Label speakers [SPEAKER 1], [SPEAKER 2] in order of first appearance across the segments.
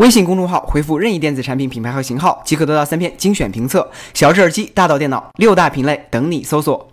[SPEAKER 1] 微信公众号回复任意电子产品品牌和型号，即可得到三篇精选评测。小智耳机，大到电脑，六大品类等你搜索。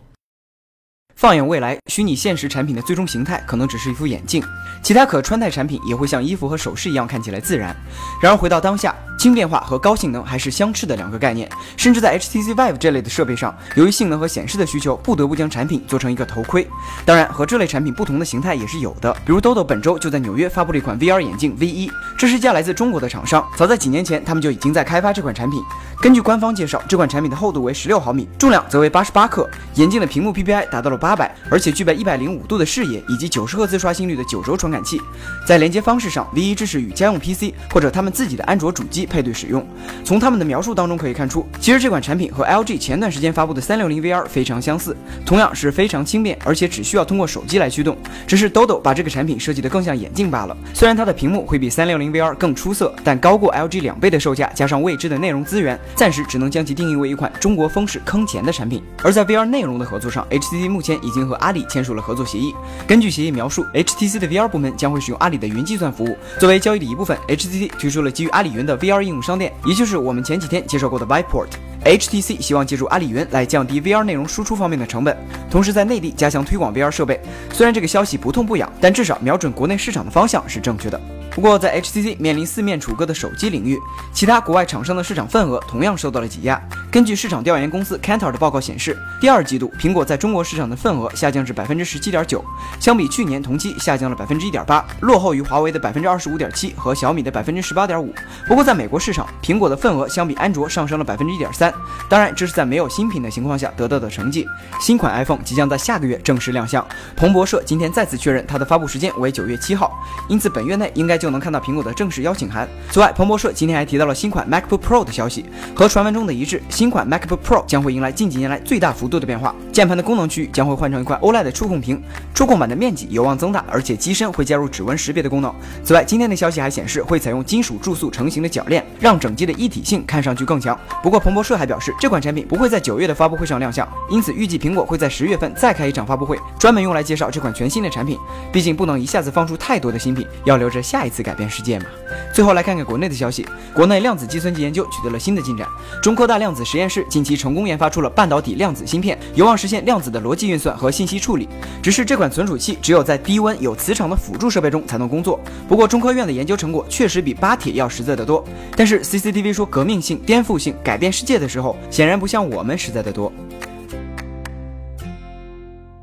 [SPEAKER 1] 放眼未来，虚拟现实产品的最终形态可能只是一副眼镜，其他可穿戴产品也会像衣服和首饰一样看起来自然。然而回到当下，轻便化和高性能还是相斥的两个概念，甚至在 HTC Vive 这类的设备上，由于性能和显示的需求，不得不将产品做成一个头盔。当然，和这类产品不同的形态也是有的，比如 Dodo 本周就在纽约发布了一款 VR 眼镜 V1，这是一家来自中国的厂商，早在几年前他们就已经在开发这款产品。根据官方介绍，这款产品的厚度为十六毫米，重量则为八十八克，眼镜的屏幕 PPI 达到了八百，而且具备一百零五度的视野以及九十赫兹刷新率的九轴传感器。在连接方式上，V1 支持与家用 PC 或者他们自己的安卓主机配对使用。从他们的描述当中可以看出，其实这款产品和 LG 前段时间发布的三六零 VR 非常相似，同样是非常轻便，而且只需要通过手机来驱动。只是 Dodo 把这个产品设计的更像眼镜罢了。虽然它的屏幕会比三六零 VR 更出色，但高过 LG 两倍的售价，加上未知的内容资源。暂时只能将其定义为一款中国风式坑钱的产品。而在 VR 内容的合作上，HTC 目前已经和阿里签署了合作协议。根据协议描述，HTC 的 VR 部门将会使用阿里的云计算服务。作为交易的一部分，HTC 推出了基于阿里云的 VR 应用商店，也就是我们前几天介绍过的 Viport。HTC 希望借助阿里云来降低 VR 内容输出方面的成本，同时在内地加强推广 VR 设备。虽然这个消息不痛不痒，但至少瞄准国内市场的方向是正确的。不过，在 HTC 面临四面楚歌的手机领域，其他国外厂商的市场份额同样受到了挤压。根据市场调研公司 Kantar 的报告显示，第二季度苹果在中国市场的份额下降至百分之十七点九，相比去年同期下降了百分之一点八，落后于华为的百分之二十五点七和小米的百分之十八点五。不过，在美国市场，苹果的份额相比安卓上升了百分之一点三。当然，这是在没有新品的情况下得到的成绩。新款 iPhone 即将在下个月正式亮相，彭博社今天再次确认它的发布时间为九月七号，因此本月内应该就。就能看到苹果的正式邀请函。此外，彭博社今天还提到了新款 MacBook Pro 的消息，和传闻中的一致，新新款 MacBook Pro 将会迎来近几年来最大幅度的变化，键盘的功能区域将会换成一块 OLED 的触控屏，触控板的面积有望增大，而且机身会加入指纹识别的功能。此外，今天的消息还显示会采用金属注塑成型的铰链，让整机的一体性看上去更强。不过，彭博社还表示，这款产品不会在九月的发布会上亮相，因此预计苹果会在十月份再开一场发布会，专门用来介绍这款全新的产品。毕竟不能一下子放出太多的新品，要留着下一次改变世界嘛。最后来看看国内的消息，国内量子计算机研究取得了新的进展。中科大量子实验室近期成功研发出了半导体量子芯片，有望现量子的逻辑运算和信息处理。只是这款存储器只有在低温有磁场的辅助设备中才能工作。不过中科院的研究成果确实比巴铁要实在的多。但是 CCTV 说革命性、颠覆性、改变世界的时候，显然不像我们实在的多。